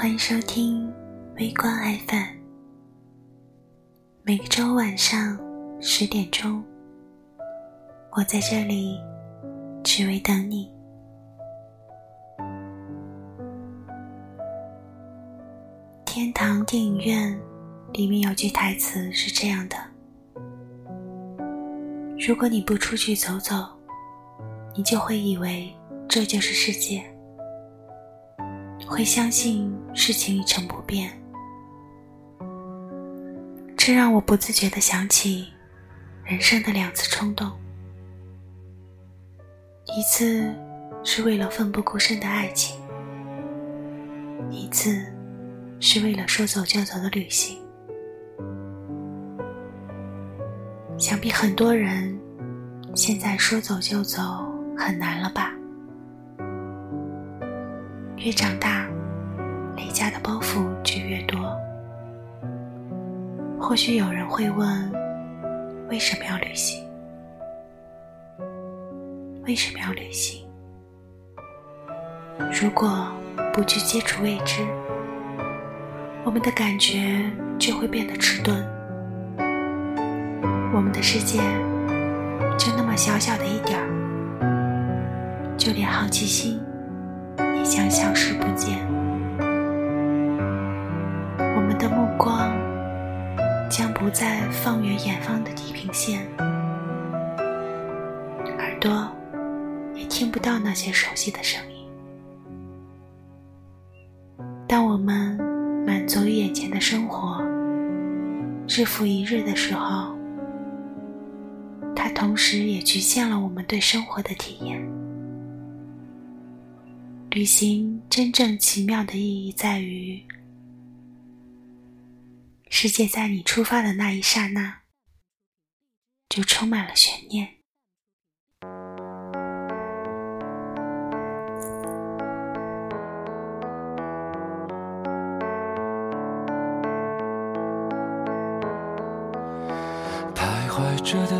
欢迎收听微光爱饭。每个周晚上十点钟，我在这里只为等你。天堂电影院里面有句台词是这样的：如果你不出去走走，你就会以为这就是世界。会相信事情一成不变，这让我不自觉的想起人生的两次冲动：一次是为了奋不顾身的爱情，一次是为了说走就走的旅行。想必很多人现在说走就走很难了吧？越长大，离家的包袱就越多。或许有人会问：为什么要旅行？为什么要旅行？如果不去接触未知，我们的感觉就会变得迟钝，我们的世界就那么小小的一点儿，就连好奇心。将消失不见。我们的目光将不再放远远方的地平线，耳朵也听不到那些熟悉的声音。当我们满足于眼前的生活，日复一日的时候，它同时也局限了我们对生活的体验。旅行真正奇妙的意义在于，世界在你出发的那一刹那，就充满了悬念。徘徊着的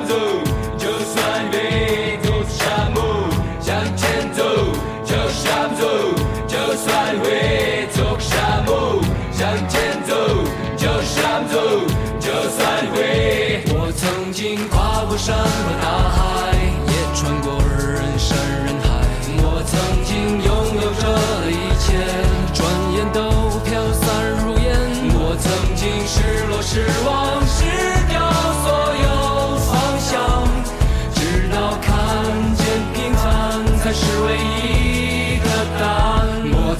감성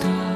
的